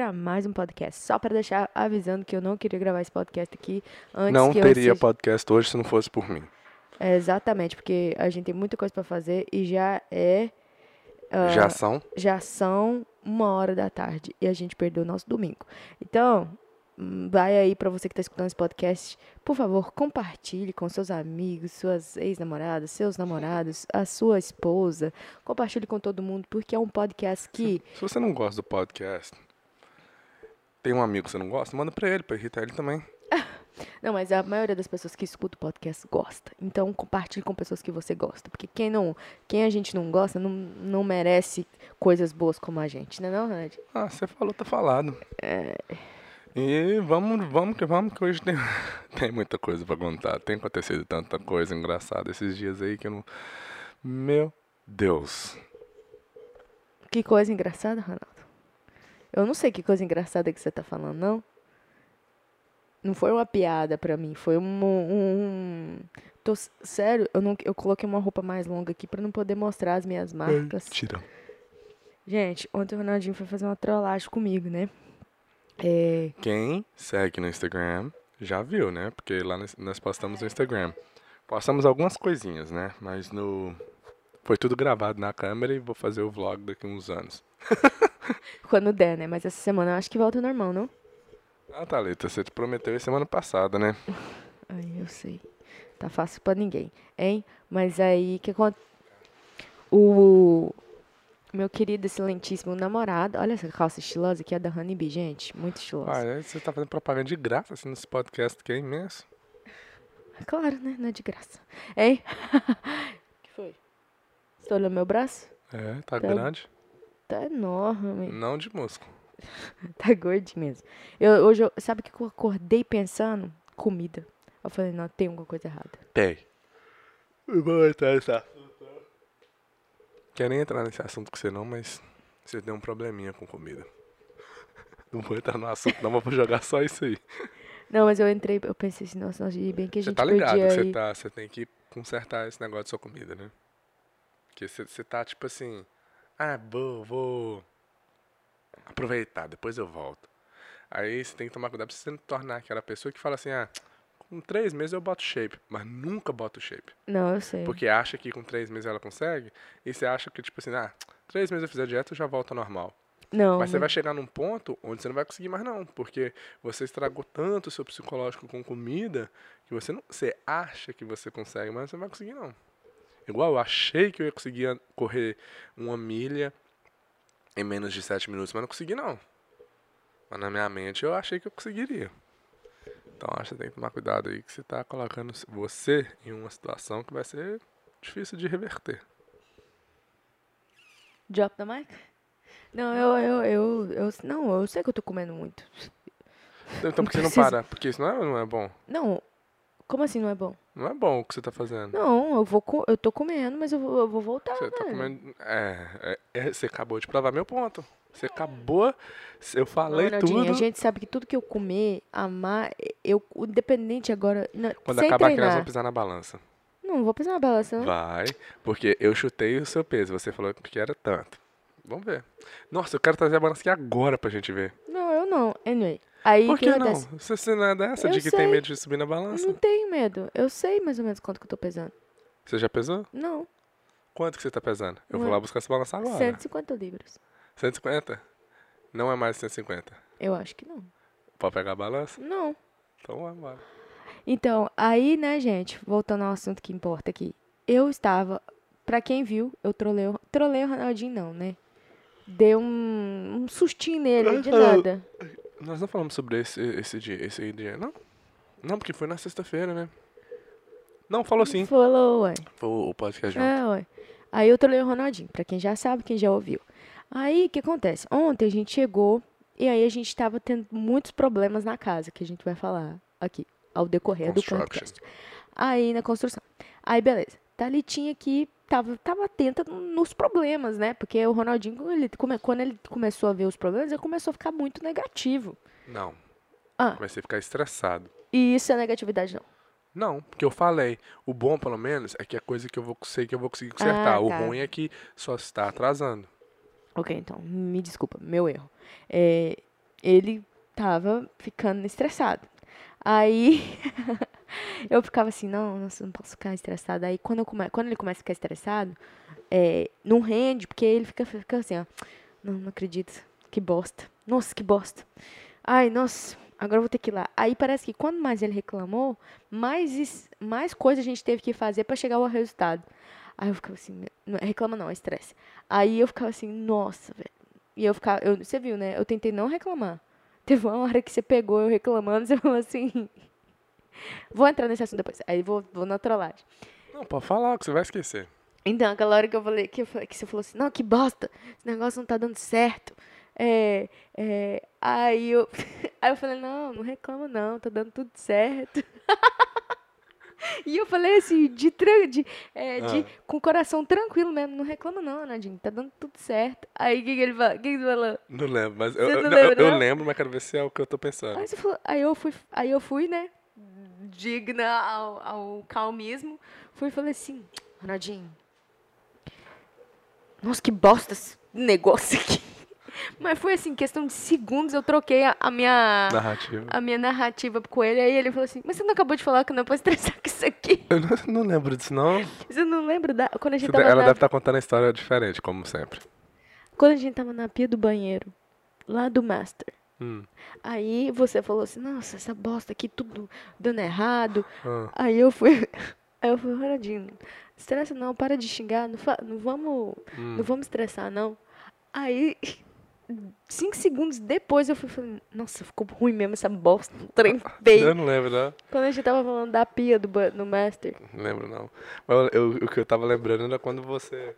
para mais um podcast. Só para deixar avisando que eu não queria gravar esse podcast aqui antes Não que eu teria seja- podcast hoje se não fosse por mim. É, exatamente, porque a gente tem muita coisa para fazer e já é ah, Já são? já são uma hora da tarde e a gente perdeu o nosso domingo. Então, hum, vai aí para você que está escutando esse podcast, por favor, compartilhe com seus amigos, suas ex-namoradas, seus namorados, a sua esposa. Compartilhe com todo mundo, porque é um podcast que Se você não gosta do podcast, tem um amigo que você não gosta, manda pra ele, pra irritar ele também. Não, mas a maioria das pessoas que escutam o podcast gosta. Então compartilhe com pessoas que você gosta. Porque quem não, quem a gente não gosta não, não merece coisas boas como a gente, né não, Ronald? Ah, você falou, tá falado. É. E vamos, vamos que vamos, que hoje tem, tem muita coisa pra contar. Tem acontecido tanta coisa engraçada esses dias aí que eu não. Meu Deus. Que coisa engraçada, Ronaldo. Eu não sei que coisa engraçada que você tá falando, não. Não foi uma piada pra mim, foi um... um... Tô, sério, eu, não, eu coloquei uma roupa mais longa aqui pra não poder mostrar as minhas marcas. Tira. Gente, ontem o Ronaldinho foi fazer uma trollagem comigo, né? É, Quem segue no Instagram já viu, né? Porque lá nós- nós postamos no Instagram. Postamos algumas coisinhas, né? Mas no. Foi tudo gravado na câmera e vou fazer o vlog daqui uns anos. quando der, né? Mas essa semana eu acho que volta ao normal, não? Ah, Thalita, você te prometeu isso semana passada, né? Ai, eu sei. Tá fácil pra ninguém, hein? Mas aí, que acontece? O meu querido, excelentíssimo namorado. Olha essa calça estilosa aqui, é da Honeybee, gente. Muito estilosa. Ah, é? você tá fazendo propaganda de graça assim nesse podcast que é imenso. Claro, né? Não é de graça. Hein? que foi? Você olhou meu braço? É, tá Tá- grande. Tá enorme. Não de músculo. Tá gordinho mesmo. Eu, hoje, eu, sabe o que eu acordei pensando? Comida. Eu falei, não, tem alguma coisa errada. Tem. Vou entrar nesse assunto. Quero nem entrar nesse assunto com você não, mas você tem um probleminha com comida. Não vou entrar no assunto, não, mas vou jogar só isso aí. Não, mas eu entrei, eu pensei assim, nossa, nossa, bem que a Você gente tá ligado que você, ir- tá, você tem que consertar esse negócio da sua comida, né? Porque você, você tá tipo assim, ah, vou, vou aproveitar, depois eu volto. Aí você tem que tomar cuidado pra você não tornar aquela pessoa que fala assim, ah, com três meses eu boto shape, mas nunca boto shape. Não, eu sei. Porque acha que com três meses ela consegue, e você acha que, tipo assim, ah, três meses eu fizer dieta, eu já volto ao normal. Não, Mas você vai chegar num ponto onde você não vai conseguir mais não, porque você estragou tanto o seu psicológico com comida que você não, você acha que você consegue, mas você não vai conseguir não. Igual eu achei que eu ia conseguir correr uma milha em menos de sete minutos, mas não consegui não. Mas na minha mente eu achei que eu conseguiria. Então acho que você tem que tomar cuidado aí que você tá colocando você em uma situação que vai ser difícil de reverter. Drop the mic? Não, eu, eu, eu, eu, não, eu sei que eu tô comendo muito. Então por que você não para? Porque isso não é, não é bom. Não, como assim não é bom? Não é bom o que você tá fazendo. Não, eu vou, eu tô comendo, mas eu vou, eu vou voltar, Você tá velho. comendo. É, é, é, você acabou de provar meu ponto. Você acabou. Eu Não, falei Ronaldinho, tudo. a gente sabe que tudo que eu comer, amar, eu, independente agora, não, Quando acabar aqui, nós treinar. vamos pisar na balança. Não, vou pisar na balança, não. Vai, porque eu chutei o seu peso. Você falou que era tanto. Vamos ver. Nossa, eu quero trazer a balança aqui agora pra gente ver. Não, eu não. Anyway, aí Por que que não? Você, você não é dessa Eu de que tem sei. medo de subir na balança? Não tenho medo. Eu sei mais ou menos quanto que eu tô pesando. Você já pesou? Não, Quanto que você tá pesando? Eu Não vou é- lá buscar essa balança agora. 150 libras. 150? Não é mais 150. Eu acho que não. Pode pegar a balança? Não. Então vamos embora. Então, aí, né, gente, voltando ao assunto que importa aqui. Eu estava, pra quem viu, eu trolei, o- trolei o Ronaldinho não, né? Dei um, um sustinho nele, de nada. Nós não falamos sobre esse, esse dia, esse dia, não? Não, porque foi na sexta-feira, né? Não, falou sim. Falou, ué. Foi o podcast junto. É, ué. Aí eu trolei o Ronaldinho, pra quem já sabe, quem já ouviu. Aí, o que acontece? Ontem a gente chegou e aí a gente tava tendo muitos problemas na casa, que a gente vai falar aqui, ao decorrer do podcast. Aí, na construção. Aí, beleza. Thalitinha aqui tava, tava atenta nos problemas, né? Porque o Ronaldinho, ele, quando ele começou a ver os problemas, ele começou a ficar muito negativo. Não. Ah. Comecei a ficar estressado. E isso é negatividade, não. Não, porque eu falei. O bom, pelo menos, é que é coisa que eu vou sei que eu vou conseguir consertar. Ah, o tá. ruim é que só está atrasando. Ok, então, me desculpa, meu erro. É, ele tava ficando estressado. Aí eu ficava assim, não, nossa, não posso ficar estressada. Aí quando, eu come... quando ele começa a ficar estressado, é, não rende, porque ele fica, fica assim, ó. Não, não acredito. Que bosta. Nossa, que bosta. Ai, nossa, agora vou ter que ir lá. Aí parece que quando mais ele reclamou, mais, is- mais coisa a gente teve que fazer pra chegar ao resultado. Aí eu ficava assim, não, reclama não, é estresse. Aí eu ficava assim, nossa, velho. E eu ficava, eu, você viu, né? Eu tentei não reclamar. Teve uma hora que você pegou eu reclamando, você falou assim. Vou entrar nesse assunto depois. Aí vou, vou na trollagem. Não, pode falar, que você vai esquecer. Então, aquela hora que eu falei, que, eu falei- que você falou assim, não, que bosta, esse negócio não tá dando certo. É, é, aí, eu, aí eu falei, não, não reclama não, tá dando tudo certo. e eu falei assim, de, de, é, de- Ah. com o coração tranquilo mesmo, não reclama não, Nadine, tá dando tudo certo. Aí o que, que ele falou? Que, que falou? Não lembro, mas eu, eu, não eu- lembra, eu não? lembro, mas quero ver se é o que eu tô pensando. Aí, falou- aí eu fui, aí eu fui, né, digna ao, ao calmismo, fui e falei assim, Ronaldinho, nossa, que bosta esse negócio aqui. Mas foi assim, questão de segundos, eu troquei a, a minha Narrativa. a minha narrativa com ele, aí ele falou assim, mas você não acabou de falar que não é pra estressar com isso aqui? Eu não, não lembro disso, não. Você não lembra da, quando a gente Você- tava Ela na, deve estar contando a história diferente, como sempre. quando a gente tava na pia do banheiro, lá do Master. Hum. Aí você falou assim, nossa, essa bosta aqui, tudo dando errado. Ah. Aí eu fui, aí eu fui, Ronaldinho, estressa não, para de xingar, não, fa- não vamos, Hum. não vamos estressar não. Aí, cinco segundos depois eu fui falando, nossa, ficou ruim mesmo essa bosta, um trem Eu feio. não lembro, não. Quando a gente tava falando da pia do, do Master. Não lembro, não. Mas eu- eu- o que eu tava lembrando era quando você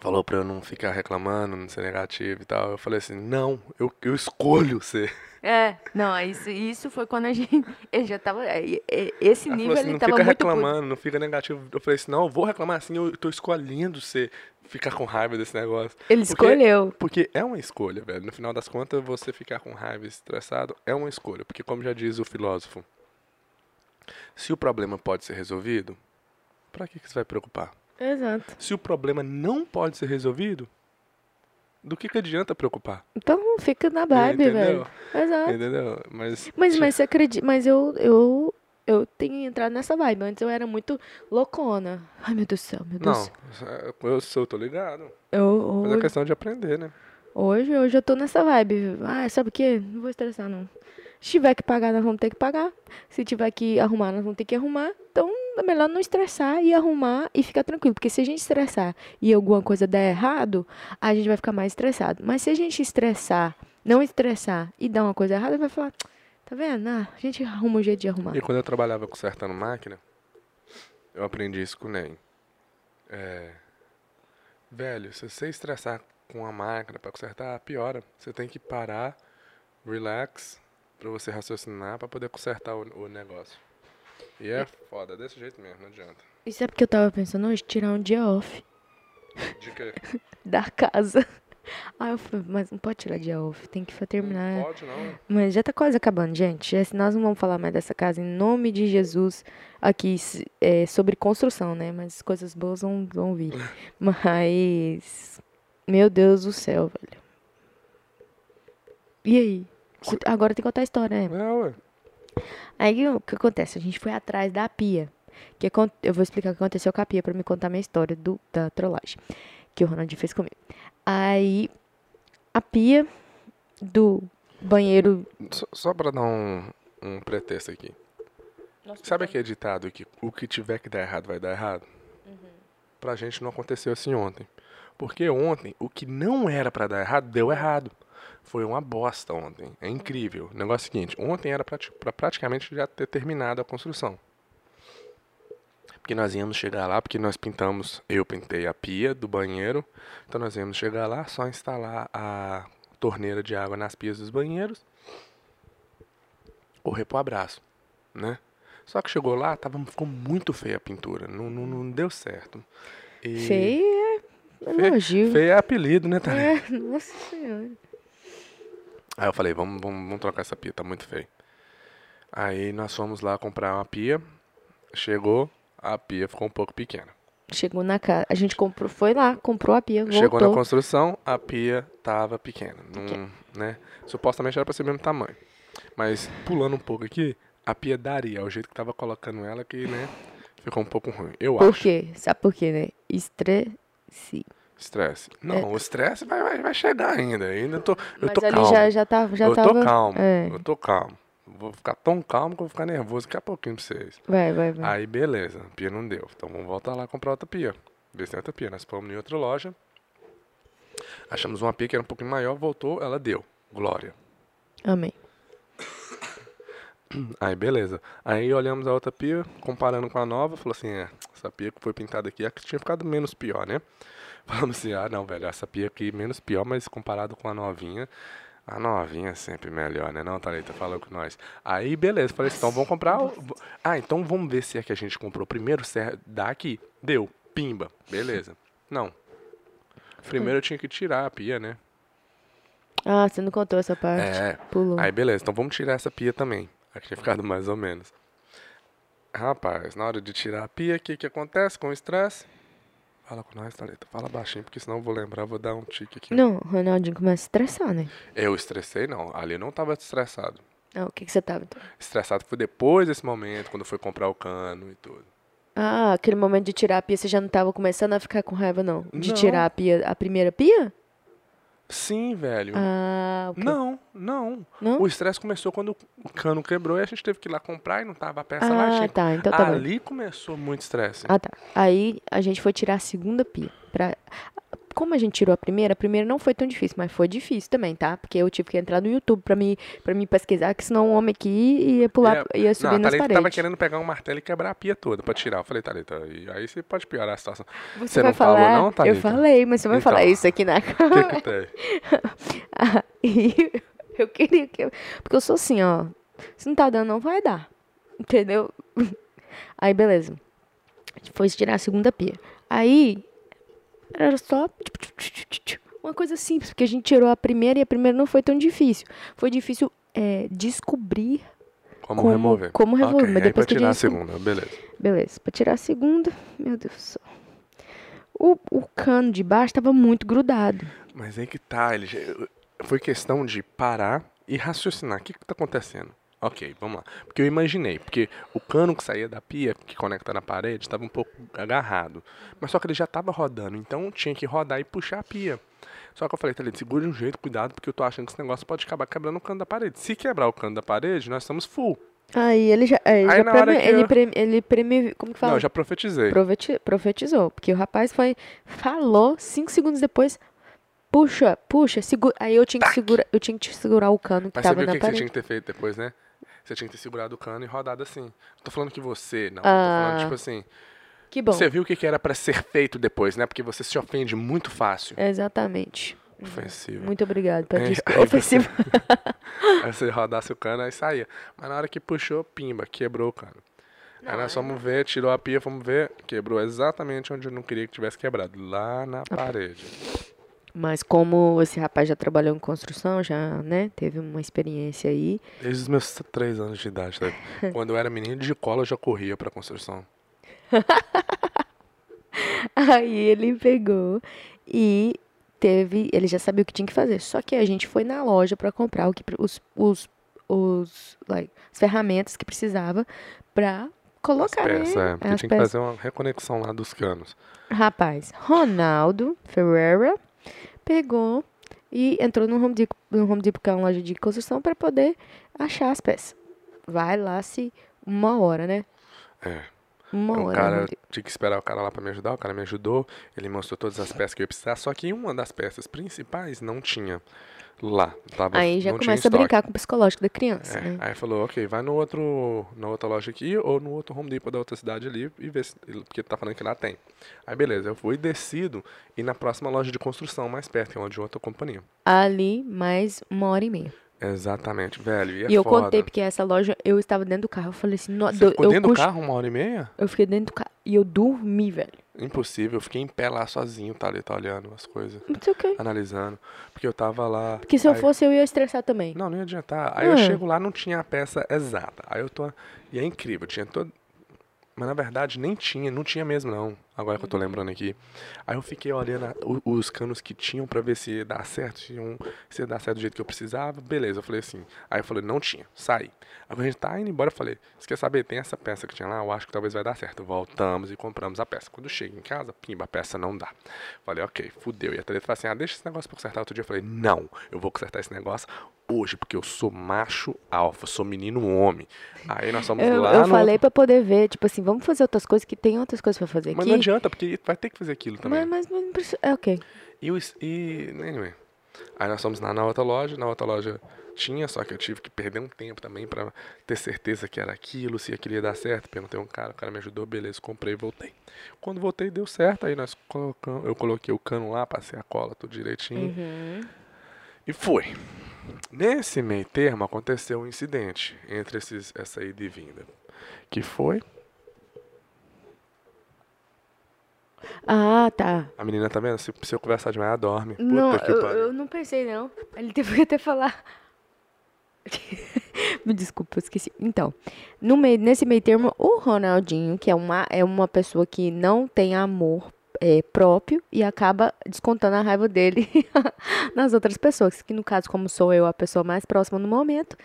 falou pra eu não ficar reclamando, não ser negativo e tal. Eu falei assim, não, eu, eu escolho ser. É, não, isso, isso foi quando a gente, ele já tava, é, é, esse nível assim, ele não tava fica muito puto. reclamando, não fica negativo. Eu falei assim, não, eu vou reclamar assim, eu tô escolhendo ser, ficar com raiva desse negócio. Ele Porque- escolheu. Porque é uma escolha, velho. No final das contas, você ficar com raiva e estressado é uma escolha. Porque, como já diz o filósofo, se o problema pode ser resolvido, pra que, que você vai preocupar? Exato. Se o problema não pode ser resolvido, do que, que adianta preocupar? Então fica na vibe, Entendeu? velho. Exato. Entendeu? Mas, Mas, mas você acredita, mas eu, eu, eu tenho entrado nessa vibe. Antes eu era muito loucona. Ai, meu Deus do céu, meu Deus. não, eu sou, tô ligado. Eu, Mas é questão de aprender, né? hoje, hoje eu tô nessa vibe. Ah, sabe o quê? Não vou estressar, não. Se tiver que pagar, nós vamos ter que pagar. Se tiver que arrumar, nós vamos ter que arrumar. Então, é melhor não estressar e arrumar e ficar tranquilo. Porque se a gente estressar e alguma coisa der errado, a gente vai ficar mais estressado. Mas se a gente estressar, não estressar e dar uma coisa errada, vai falar, tá vendo? Ah, a gente arruma um jeito de arrumar. E quando eu trabalhava consertando máquina, eu aprendi isso com o Ney. É, velho, se você estressar com a máquina pra consertar, piora. Você tem que parar, relax, pra você raciocinar, pra poder consertar o, o negócio. E é foda, desse jeito mesmo, não adianta. Isso é porque eu tava pensando hoje, tirar um dia off De que da casa. Aí eu falei, mas não pode tirar dia off, tem que fa- não terminar. pode não. Mas já tá quase acabando, gente. Já- Nós não vamos falar mais dessa casa em nome de Jesus aqui se- é, sobre construção, né? Mas coisas boas vão, vão vir. Mas, meu Deus do céu, velho. E aí? Agora tem que contar a história, né? É, ué. Aí o que acontece? A gente foi atrás da pia. Que acon- eu vou explicar o que aconteceu com a pia pra me contar a minha história do, da trollagem. Que o Ronaldinho fez comigo. Aí, a pia do banheiro. Só, só pra dar um, um pretexto aqui. Sabe aquele ditado que o que tiver que dar errado vai dar errado? Pra gente não aconteceu assim ontem. Porque ontem, o que não era pra dar errado, deu errado. Foi uma bosta ontem. É incrível. O negócio é o seguinte, ontem era pra praticamente já ter terminado a construção. Porque nós íamos chegar lá, porque nós pintamos, eu pintei a pia do banheiro. Então nós íamos chegar lá, só instalar a torneira de água nas pias dos banheiros. Correr pro abraço, né? Só que chegou lá, tava, ficou muito feia a pintura. Não, não, não deu certo. E Feio é elogio. Feio é apelido, né, Thalia? É, nossa senhora. Aí eu falei, vamos, vamos, vamos trocar essa pia, tá muito feio. Aí nós fomos lá comprar uma pia. Chegou, a pia ficou um pouco pequena. Chegou na casa. A gente comprou, foi lá, comprou a pia, voltou. Chegou na construção, a pia tava pequena. Não, né? Supostamente era pra ser o mesmo tamanho. Mas pulando um pouco aqui, a pia daria. O jeito que tava colocando ela que, né? Ficou um pouco ruim. Eu Por acho. quê? Sabe por quê, né? Estresse. Estresse. Não, o estresse vai, vai, vai chegar ainda. Ainda tô. Eu É. Mas tô calmo. já, já tava. Já eu tava tô calmo. É. Eu tô calmo. Vou ficar tão calmo que eu vou ficar nervoso daqui a pouquinho pra vocês. Vai, vai, vai. Aí beleza, a pia não deu. Então vamos voltar lá comprar outra pia. Ver se tem outra pia. Nós fomos em outra loja. Achamos uma pia que era um pouquinho maior, voltou, ela deu. Glória. Amém. Aí beleza. Aí olhamos a outra pia, comparando com a nova, falou assim, é, essa pia que foi pintada aqui, é a que tinha ficado menos pior, né? Falamos assim, ah não, velho, essa pia aqui menos pior, mas comparado com a novinha, a novinha é sempre melhor, né? Não, Thalita, falou com nós. Aí beleza, falei assim, então vamos comprar. o- Ah, então vamos ver se é que a gente comprou primeiro, é daqui. Deu, pimba, beleza. Não. Primeiro eu tinha que tirar a pia, né? Ah, você não contou essa parte. É. Pulou. Aí beleza, então vamos tirar essa pia também. Aqui tinha ficado mais ou menos. Rapaz, na hora de tirar a pia, o que que acontece com o estresse? Fala com nós, Thalita. Fala baixinho, porque senão eu vou lembrar, vou dar um tique aqui. Não, o Ronaldinho começa a estressar, né? Eu estressei, não. Ali eu não tava estressado. Ah, o que, que você tava então? Estressado foi depois desse momento, quando foi comprar o cano e tudo. Ah, aquele momento de tirar a pia, você já não tava começando a ficar com raiva, não? De Não. tirar a pia, a primeira pia? Sim, velho. Ah, ok. Não, não. Não? O estresse começou quando o cano quebrou e a gente teve que ir lá comprar e não tava a peça lá. Ah, tá, então tá. Ali começou muito estresse. Ah, tá. Aí a gente foi tirar a segunda pia. Pra... Como a gente tirou a primeira, a primeira não foi tão difícil, mas foi difícil também, tá? Porque eu tive que entrar no YouTube pra me, pra me pesquisar, que senão o homem aqui ia pular, É, ia subir não, a nas paredes. tava querendo pegar um martelo e quebrar a pia toda pra tirar. Eu falei, Thalita, e aí você pode piorar a situação. Você, Você vai não falou falar? não, Thalita? Eu falei, mas você vai Então. falar isso aqui na O que câmera. que tem? Aí eu queria que. eu- Porque eu sou assim, ó. Se não tá dando, não vai dar. Entendeu? Aí, beleza. A gente foi tirar a segunda pia. Aí, era só. Uma coisa simples, porque a gente tirou a primeira e a primeira não foi tão difícil. Foi difícil é, descobrir. Como, Como- remover? como remover, Ok, mas depois pra que tirar a segunda, beleza. Beleza, pra tirar a segunda, meu Deus do céu. O, o cano de baixo tava muito grudado. Mas aí que tá, ele foi questão de parar e raciocinar. O que que tá acontecendo? Ok, vamos lá. Porque eu imaginei, porque o cano que saía da pia, que conecta na parede, estava um pouco agarrado. Mas só que ele já estava rodando, então tinha que rodar e puxar a pia. Só que eu falei, Thalita, segura de um jeito, cuidado, porque eu tô achando que esse negócio pode acabar quebrando o cano da parede. Se quebrar o cano da parede, nós estamos full. Aí ele já. Aí já na hora preme, ele, eu- preme, ele preme- Como que fala? Não, eu já profetizei. Profeti- profetizou. Porque o rapaz foi. Falou, cinco segundos depois. Puxa, puxa, segura. Aí eu tinha que segurar. Eu tinha que segurar o cano que Mas você tava viu o na que, que você parede. tinha que ter feito depois, né? Você tinha que ter segurado o cano e rodado assim. Não tô falando que você, não. Ah. Tô falando, tipo assim. Que bom. Você viu o que, era pra ser feito depois, né? Porque você se ofende muito fácil. Exatamente. Ofensivo. Muito obrigado pela É, desculpa. aí Ofensivo. Aí você rodasse o cano, aí saía. Mas na hora que puxou, pimba, quebrou o cano. aí nós fomos ver, tirou a pia, fomos ver, quebrou exatamente onde eu não queria que tivesse quebrado. Lá na parede. Mas como esse rapaz já trabalhou em construção, já, né, teve uma experiência aí. Desde os meus três anos de idade, sabe? Quando eu era menino de cola, eu já corria pra construção. Aí ele pegou e teve, ele já sabia o que tinha que fazer. Só que a gente foi na loja para comprar o que os os os like, as ferramentas que precisava para colocar, as peças, né? é. Porque as tinha que peças. fazer uma reconexão lá dos canos. Rapaz, Ronaldo Ferreira pegou e entrou no Home Depot, no Home Depot que é uma loja de construção para poder achar as peças. Vai lá se uma hora, né? É. Uma o hora. cara Depot. tinha que esperar o cara lá pra me ajudar, o cara me ajudou, ele mostrou todas as peças que eu ia precisar, só que uma das peças principais não tinha lá. Tava, Aí já começa a brincar com o psicológico da criança, É, né? Aí falou, ok, vai no outro, na outra loja aqui ou no outro Home Depot da outra cidade ali e vê se, porque tá falando que lá tem. Aí beleza, eu fui descido e na próxima loja de construção mais perto, que é uma de outra companhia. Ali, mais uma hora e meia. Exatamente, velho, e é E eu foda. contei, porque essa loja, eu estava dentro do carro. Eu falei assim, "No- Você ficou eu, dentro do carro uma hora e meia? eu fiquei dentro do carro. E eu dormi, velho. Impossível, eu fiquei em pé lá sozinho, tá ali, tá olhando as coisas, Não sei o quê. analisando. Porque eu tava lá. Porque se eu aí- fosse, eu ia estressar também. Não, não ia adiantar. Aí eu Ah. chego lá, não tinha a peça exata. Aí eu tô. E é incrível, tinha todo. Mas na verdade nem tinha, não tinha mesmo não. Agora que eu tô lembrando aqui. Aí eu fiquei olhando a- os canos que tinham pra ver se ia dar certo, se, iam- se ia dar certo do jeito que eu precisava. Beleza, eu falei assim. Aí eu falei, não tinha, saí. Aí quando a gente tá indo embora, eu falei, você quer saber, tem essa peça que tinha lá, eu acho que talvez vai dar certo. Voltamos e compramos a peça. Quando chega em casa, pimba, a peça não dá. Falei, ok, fudeu. E a Thalita falou assim, ah, deixa esse negócio pra consertar outro dia. Eu falei, não, eu vou consertar esse negócio hoje, porque eu sou macho alfa, sou menino homem. Aí nós fomos Eu, lá eu no... falei pra poder ver, tipo assim, vamos fazer outras coisas que tem outras coisas pra fazer Mas aqui. não adianta, porque vai ter que fazer aquilo também. Mas, mas, mas. É ok. E, e anyway. Aí nós fomos lá na outra loja, na outra loja tinha, só que eu tive que perder um tempo também pra ter certeza que era aquilo, se aquilo ia dar certo. Perguntei um cara, o cara me ajudou, beleza, comprei e voltei. Quando voltei deu certo, aí nós colocamos, eu coloquei o cano lá, passei a cola tudo direitinho Uhum. e foi. Nesse meio termo aconteceu um incidente entre esses, essa ida e vinda. Que foi, Ah, tá. a menina tá vendo? Se, se eu conversar demais, ela dorme. Puta Não, eu, eu não pensei, não. Ele teve que até falar. Me desculpa, eu esqueci. Então, no meio, nesse meio termo, o Ronaldinho, que é uma, é uma pessoa que não tem amor é, próprio e acaba descontando a raiva dele nas outras pessoas. Que no caso, como sou eu a pessoa mais próxima no momento,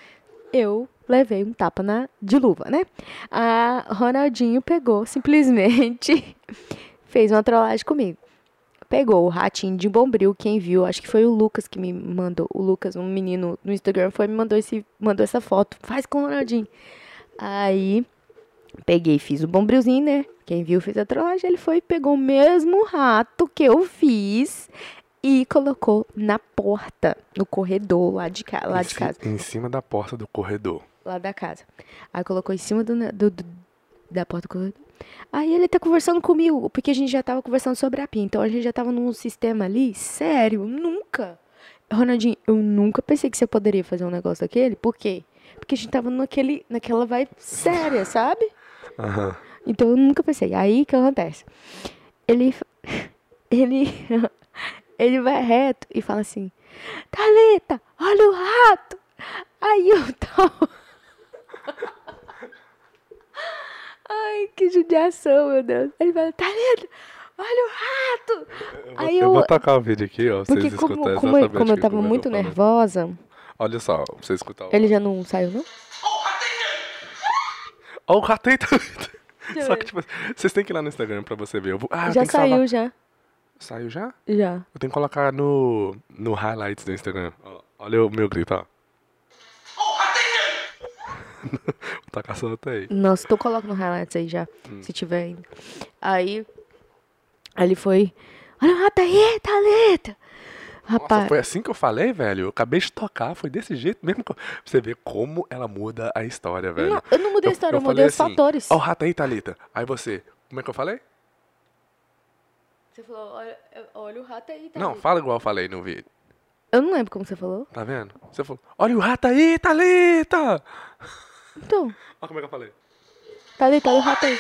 eu levei um tapa na, de luva, né? A Ronaldinho pegou, simplesmente fez uma trollagem comigo pegou o ratinho de Bombril, quem viu, acho que foi o Lucas que me mandou, o Lucas, um menino no Instagram, foi me mandou esse mandou essa foto. Faz com o Ronaldinho. Aí peguei, fiz o Bombrilzinho, né? Quem viu fez a trollagem, ele foi pegou o mesmo rato que eu fiz e colocou na porta, no corredor lá de, ca lá Em de casa, Em cima da porta do corredor. lá da casa. Aí colocou em cima do, do- do- da porta do corredor. Aí ele tá conversando comigo, porque a gente já tava conversando sobre a PIN. Então a gente já tava num sistema ali, sério, nunca. Ronaldinho, eu nunca pensei que você poderia fazer um negócio daquele. Por quê? Porque a gente tava naquele, naquela vibe séria, sabe? Aham. Então eu nunca pensei. Aí o que acontece? Ele. Ele. Ele vai reto e fala assim: Thalita, olha o rato! Aí eu tava. Ai, que judiação, meu Deus. Ele fala: Thalita, olha o rato! Eu vou, Aí eu eu- vou tocar o vídeo aqui, ó, Porque vocês como, como, como eu tava muito falou. nervosa, Olha só, pra você escutar. ele já não saiu, não? Ó, o rato aí tá... Só que, tipo, vocês têm que ir lá no Instagram pra você ver. Eu vou... Ah, eu já tenho que saiu, salvar. já. Saiu já? Já. Eu tenho que colocar no, no highlights do Instagram. Ó, olha o meu grito, ó. Tacar só outra aí. Nossa, tu coloca no highlights aí já, Hum. se tiver ainda. Aí, aí ele foi. Olha o rato aí, Thalita! Nossa, Rapaz, foi assim que eu falei, velho. Eu acabei de tocar, foi desse jeito mesmo. que eu- Pra você ver como ela muda a história, velho. não, eu não mudei a história, eu, mudei falei os assim, fatores. Ó, o rato aí, Thalita. Aí você, como é que eu falei? Você falou, olha, olha o rato aí, Não, fala igual eu falei no vídeo. Eu não lembro como você falou. Tá vendo? Você falou, olha o rato aí, Thalita! Então, Olha como é que eu falei. Thalita, olha o rato aí.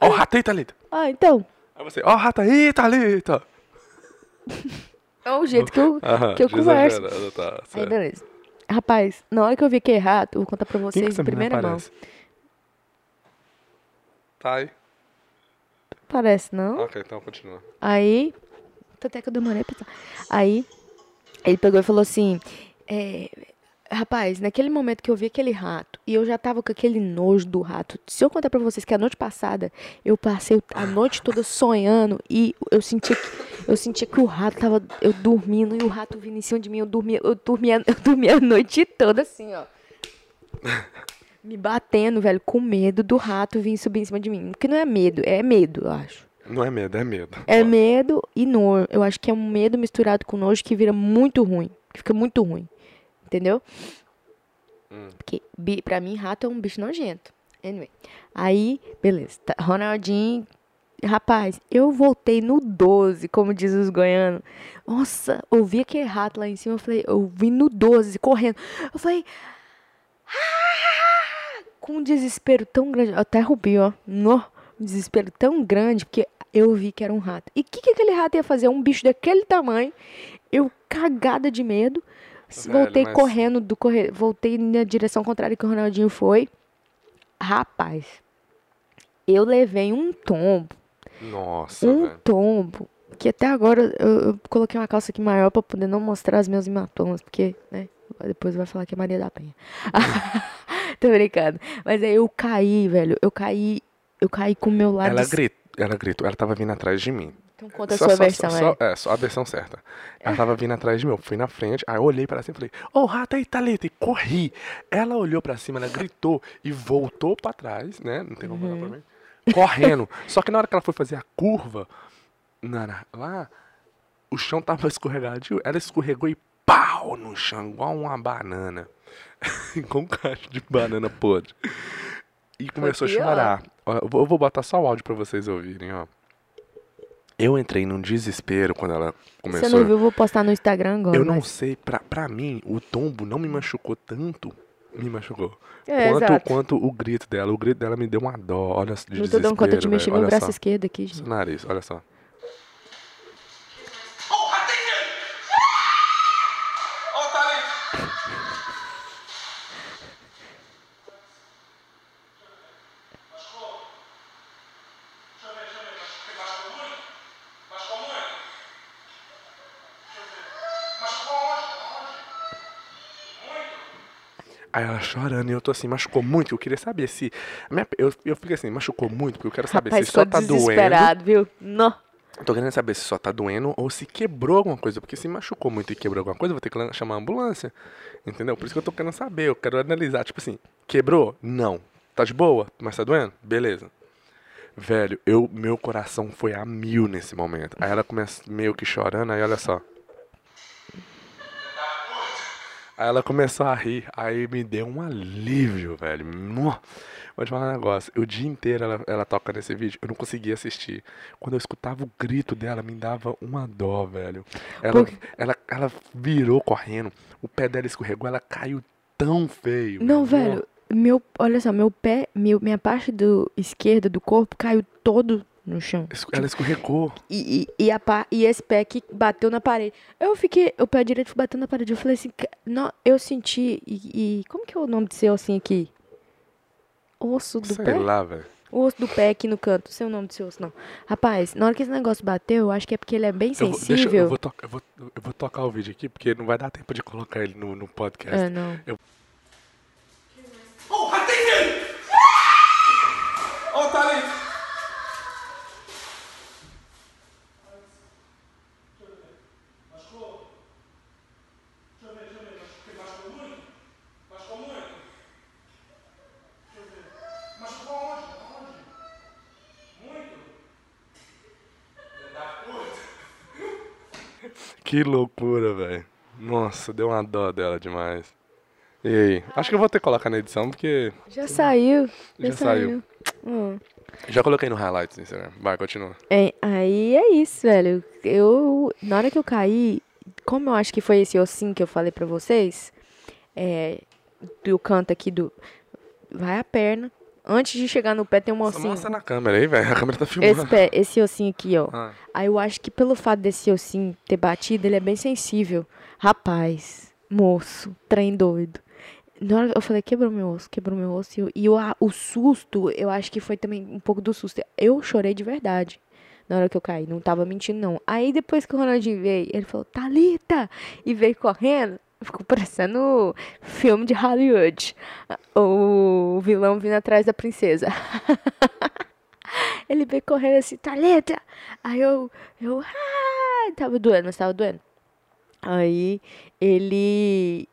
Ó, o rato aí, Thalita. Ah, então. Aí você, ó, o rato aí, Thalita. É o jeito que eu, Aham, que eu converso. exagerando, Tá, Aí, certo. beleza. Rapaz, na hora que eu vi que é errado, eu vou contar pra Quem que vocês essa em menina primeira mão. parece? Tá aí. Parece, não? Ok, então continua. Aí, até que eu demorei pra. Aí, ele pegou e falou assim: é, Rapaz, naquele momento que eu vi aquele rato e eu já tava com aquele nojo do rato. Se eu contar pra vocês que a noite passada eu passei a noite toda sonhando e eu sentia que, eu sentia que o rato tava eu dormindo e o rato vindo em cima de mim, eu dormia, eu dormia, eu dormia a noite toda assim, ó. Me batendo, velho, com medo do rato vir subir em cima de mim. Porque não é medo, é medo, eu acho. Não é medo, é medo. É medo e nojo. Eu acho que é um medo misturado com nojo que vira muito ruim. Que fica muito ruim. Entendeu? Hum. Porque, bi- pra mim, rato é um bicho nojento. Anyway. Aí, beleza. Tá, Ronaldinho. Rapaz, eu voltei no 12, como diz os goianos. Nossa, eu vi aquele rato lá em cima. Eu falei, eu vim no 12, correndo. Eu falei. "Ah!" Com um desespero tão grande. Eu até rubi, ó. No, um desespero tão grande, porque eu vi que era um rato. E o que, que aquele rato ia fazer? Um bicho daquele tamanho. Eu cagada de medo. Voltei mas- correndo do corre... Voltei na direção contrária que o Ronaldinho foi. Rapaz. eu levei um tombo. Nossa, um velho. tombo. Que até agora eu, eu coloquei uma calça aqui maior pra poder não mostrar os meus hematomas, porque, né? Depois vai falar que é Maria da Penha. Tô brincando. Mas aí eu caí, velho. Eu caí. Eu caí com o meu lado. Ela gritou, ela gritou, ela tava vindo atrás de mim. Então conta a Só- sua só- versão, só, é. só- é, só a versão certa. Ela tava vindo atrás de mim, eu fui na frente, aí eu olhei pra cima e falei, ô rata aí, Thalita, e corri. Ela olhou pra cima, ela gritou e voltou pra trás, né? Não tem como olhar pra mim. Correndo. Só que na hora que ela foi fazer a curva, na- na- lá, o chão tava escorregadio, ela escorregou e pau no chão, igual uma banana. igual um cacho de banana podre. E começou a chorar. Ó, eu vou botar só o áudio pra vocês ouvirem, ó. Eu entrei num desespero quando ela começou. Você não viu, eu vou postar no Instagram agora. Eu não mas- sei, pra, pra mim, o tombo não me machucou tanto. Me machucou. É, quanto, exato. quanto o grito dela. O grito dela me deu uma dó. Olha de Não tô dando conta de mexer meu braço só. esquerdo aqui, gente. Seu nariz, olha só. Oh, ratinho! Oh, Thalita! Machucou? Deixa eu ver, deixa eu ver. Machucou- Machucou muito? Machucou muito? Deixa eu ver. Machucou onde? Onde? Muito? Aí ela chorando e eu tô assim, machucou muito. Eu queria saber se. a minha- eu, eu fiquei assim, machucou muito, porque eu quero saber Rapaz, se só tá doendo. viu? Não. Tô querendo saber se só tá doendo ou se quebrou alguma coisa. Porque se machucou muito e quebrou alguma coisa, eu vou ter que chamar a ambulância. Entendeu? Por isso que eu tô querendo saber. Eu quero analisar. Tipo assim, quebrou? Não. Tá de boa? Mas tá doendo? Beleza. Velho, eu, meu coração foi a mil nesse momento. Aí ela começa meio que chorando, aí olha só. Aí ela começou a rir, aí me deu um alívio, velho. Vou te falar um negócio. O dia inteiro ela, ela toca nesse vídeo, eu não conseguia assistir. Quando eu escutava o grito dela, me dava uma dó, velho. Ela, Porque- ela, ela virou correndo, o pé dela escorregou, ela caiu tão feio. Não, velho. velho. Meu, olha só, meu pé, meu, minha parte do esquerda do corpo caiu todo no chão. Ela escorregou. E, e, e, a, pa- e esse pé que bateu na parede. Eu fiquei, o pé direito bateu na parede. Eu falei assim, "Ca- não, eu senti. E, e- como que é o nome de seu assim aqui? Osso do Sei pé? lá, velho. O osso do pé aqui no canto. Sei o nome do seu osso, não. Rapaz, na hora que esse negócio bateu, eu acho que é porque ele é bem Eu vou, deixa, sensível. eu, vou to- eu, vou, eu vou tocar o vídeo aqui, porque não vai dar tempo de colocar ele no, no podcast. É, não. Oh, ratinho! Oh, Thalita! Machucou? Deixa eu ver, deixa eu ver. Machucou- Machucou muito? Machucou muito? Deixa eu ver. Machucou onde? Onde? Muito? Filha da puta! Que loucura, velho. Nossa, deu uma dó dela demais. E aí? Acho que eu vou ter que colocar na edição, porque Já saiu. Já, Já saiu. Hum. já coloquei no highlights do Instagram. Vai, continua. É, aí é isso, velho. Eu, na hora que eu caí, como eu acho que foi esse ossinho que eu falei pra vocês, é, do canto aqui do. Vai a perna. Antes de chegar no pé tem um ossinho. mostra na câmera aí, velho. A câmera tá filmando. Esse, pé, esse ossinho aqui, ó. Ah. Aí eu acho que pelo fato desse ossinho ter batido, ele é bem sensível. Rapaz, moço, trem doido. Na hora eu falei, quebrou meu osso, quebrou meu osso. E, eu- e eu, a- o susto, eu acho que foi também um pouco do susto. Eu chorei de verdade na hora que eu caí. Não tava mentindo, não. Aí depois que o Ronaldinho veio, ele falou, Thalita! E veio correndo. Ficou parecendo filme de Hollywood. O vilão vindo atrás da princesa. Ele veio correndo assim, Thalita! Aí eu, eu, ah, tava doendo, mas tava doendo. Aí ele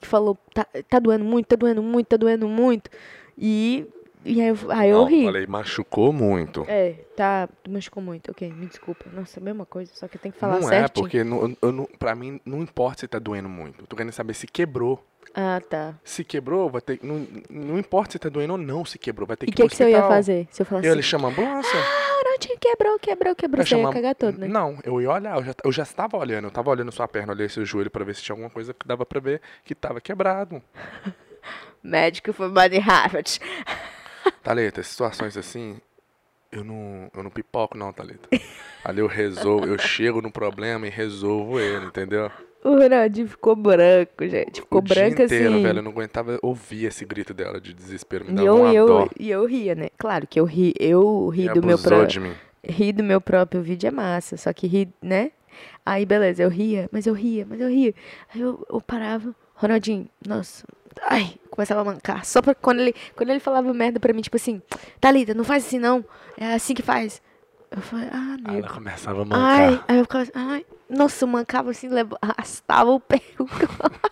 que falou, tá, tá doendo muito, tá doendo muito, tá doendo muito. E, e aí, eu, aí eu Não, ri. falei, machucou muito. É, tá, machucou muito, ok, me desculpa. Nossa, mesma coisa, só que eu tenho que falar não certinho. é, porque não, eu, não, pra mim não importa se tá doendo muito. Eu tô querendo saber se quebrou. Ah, tá. Se quebrou, vai ter. Não, não importa se tá doendo ou não, se quebrou. Vai ter E o que ir que, você ia fazer? Se eu falasse Ele assim, chama a ambulância. ah, Ronaldinho quebrou, quebrou, quebrou, Vai você ia cagar todo, né? Não, eu ia olhar, eu já, eu já estava olhando, eu tava olhando sua perna, olhei seu joelho pra ver se tinha alguma coisa que dava pra ver que tava quebrado. Médico formado em Harvard. Thalita, situações assim, eu não, eu não pipoco não, Thalita. Ali eu resolvo, eu chego no problema e resolvo ele, entendeu? O Ronaldinho ficou branco, gente. Ficou o dia branco inteiro, assim. velho. Eu não aguentava ouvir esse grito dela de desespero. Me E dava eu, uma eu, dó. e eu ria, né? Claro que eu ri, eu ri E do meu próprio. de mim. Rir do meu próprio vídeo é massa, só que rir, né? Aí, beleza, eu ria, mas eu ria, mas eu ria. Aí eu, eu parava, Ronaldinho, nossa, ai, começava a mancar. Só pra quando ele, quando ele falava merda pra mim, tipo assim, Thalita, não faz assim não, é assim que faz. Eu falei, ah, nego. ela começava a mancar. Ai, aí eu ficava assim, ai, nossa, eu mancava assim, leva- arrastava o pé.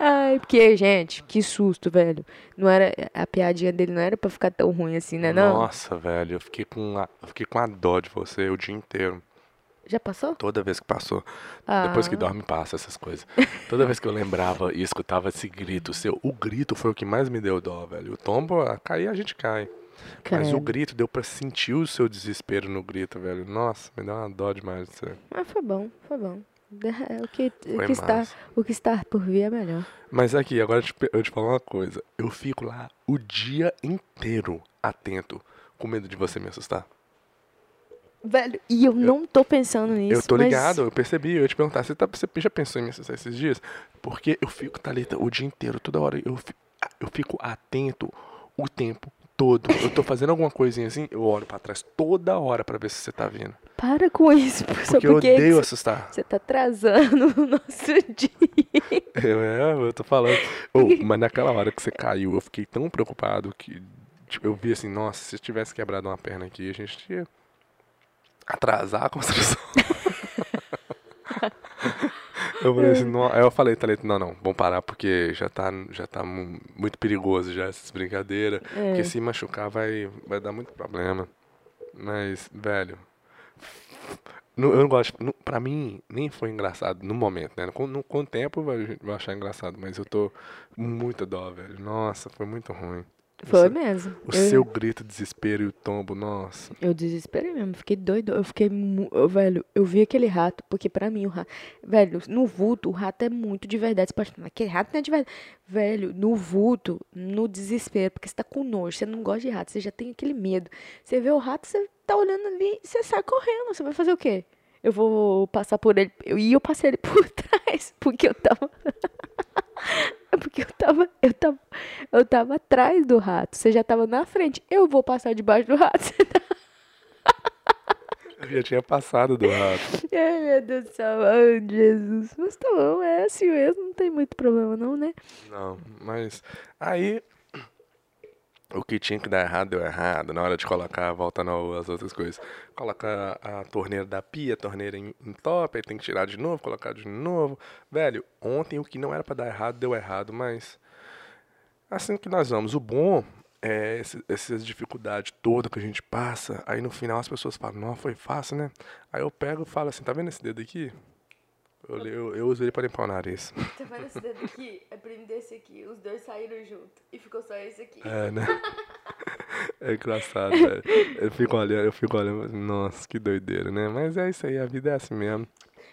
ai, porque, gente, que susto, velho. Não era, a piadinha dele não era pra ficar tão ruim assim, né, não? Nossa, velho. Eu fiquei, com a, eu fiquei com a dó de você o dia inteiro. Já passou? Toda vez que passou. Ah. Depois que dorme, passa essas coisas. Toda vez que eu lembrava e escutava esse grito seu, o grito foi o que mais me deu dó, velho. O tombo, a cair, a gente cai. Mas o grito deu pra sentir o seu desespero no grito, velho. Nossa, me dá uma dó demais de você. Mas foi bom, foi bom. É, O que, o, que está, o que está por vir é melhor. Mas aqui, agora eu te, eu te falo uma coisa. Eu fico lá o dia inteiro atento, com medo de você me assustar. Velho, e eu não tô pensando nisso. eu tô mas- ligado, eu percebi. Eu ia te perguntar, você, tá, você já pensou em me assustar esses dias? Porque eu fico, Thalita, o dia inteiro, toda hora, eu fico, eu fico atento o tempo todo. Eu tô fazendo alguma coisinha assim, eu olho pra trás toda hora pra ver se você tá vindo. Para com isso, só Porque eu porque odeio assustar. você tá atrasando o nosso dia. Eu, é, eu tô falando. Ô, mas naquela hora que você caiu, eu fiquei tão preocupado que tipo, eu vi assim, nossa, se eu tivesse quebrado uma perna aqui, a gente ia atrasar a construção. eu falei assim, não, eu falei, Thalita, não, não, vamos parar porque já tá, já tá mu- muito perigoso já essas brincadeiras. É. Porque se machucar vai, vai dar muito problema. Mas, velho. não- eu não gosto. não- Pra mim, nem foi engraçado no momento, né? Com, no- com o tempo vai, vai achar engraçado, mas eu tô muita dó, velho. Nossa, foi muito ruim. Foi mesmo. O eu, seu grito, desespero e o tombo, nossa. eu desesperei mesmo, fiquei doido. Eu fiquei, eu, velho, eu vi aquele rato, porque pra mim o rato, velho, no vulto o rato é muito de verdade. Você pode falar, aquele rato não é de verdade. Velho, no vulto, no desespero, porque você tá com nojo, você não gosta de rato, você já tem aquele medo. Você vê o rato, você tá olhando ali, você sai correndo, você vai fazer o quê? Eu vou passar por ele, eu, e eu passei ele por trás, porque eu tava... É porque eu tava, eu tava, eu tava atrás do rato. Você já tava na frente. Eu vou passar debaixo do rato. Você tá... Eu já tinha passado do rato. Ai, meu Deus do céu. Ai, Jesus. Mas tá bom, é assim mesmo. Não tem muito problema, não, né? Não, mas aí o que tinha que dar errado deu errado. Na hora de colocar, voltando ao- às outras coisas. Colocar a torneira da pia, a torneira em, em top, aí tem que tirar de novo, colocar de novo. Velho, ontem o que não era pra dar errado deu errado, mas assim que nós vamos. O bom é essas dificuldades todas que a gente passa. Aí no final as pessoas falam, não, foi fácil, né? Aí eu pego e falo assim, tá vendo esse dedo aqui? Eu, eu, eu uso ele pra limpar o nariz. Tá vendo esse dedo aqui? É prender esse aqui. Os dois saíram junto. E ficou só esse aqui. É, né? É engraçado, velho. Eu fico olhando, eu fico olhando, nossa, que doideira, né? Mas é isso aí, a vida é assim mesmo.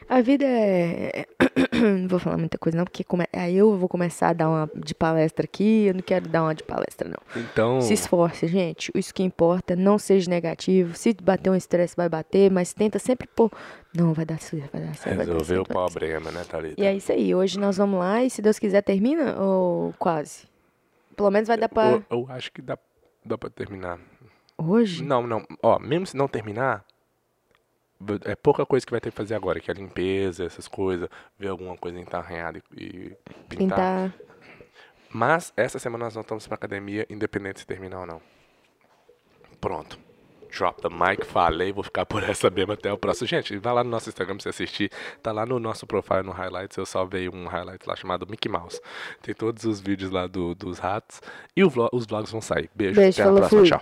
A vida é. Não vou falar muita coisa, não, porque come... aí eu vou começar a dar uma de palestra aqui. Eu não quero dar uma de palestra, não. Então, Se esforce, gente. Isso que importa. Não seja negativo. Se bater um estresse, vai bater, mas tenta sempre pôr. Não, vai dar certo, vai dar certo. resolver o problema, né, Thalita? E é isso aí. Hoje nós vamos lá e, se Deus quiser, termina ou quase? Pelo menos vai dar pra. eu, eu acho que dá, dá pra terminar. Hoje? Não, não, ó, mesmo se não terminar, é pouca coisa que vai ter que fazer agora, que é limpeza, essas coisas, ver alguma coisa entarranhada e, e pintar. Pintar. Mas essa semana nós não estamos pra academia, independente se terminar ou não. Pronto. Drop the mic, falei, vou ficar por essa mesmo até o próximo. Gente, vai lá no nosso Instagram pra você assistir. Tá lá no nosso profile no Highlights. Eu salvei um highlight lá chamado Mickey Mouse. Tem todos os vídeos lá do, dos ratos. E vlog- os vlogs vão sair. Beijo, Beijo, até a próxima. fui. Tchau.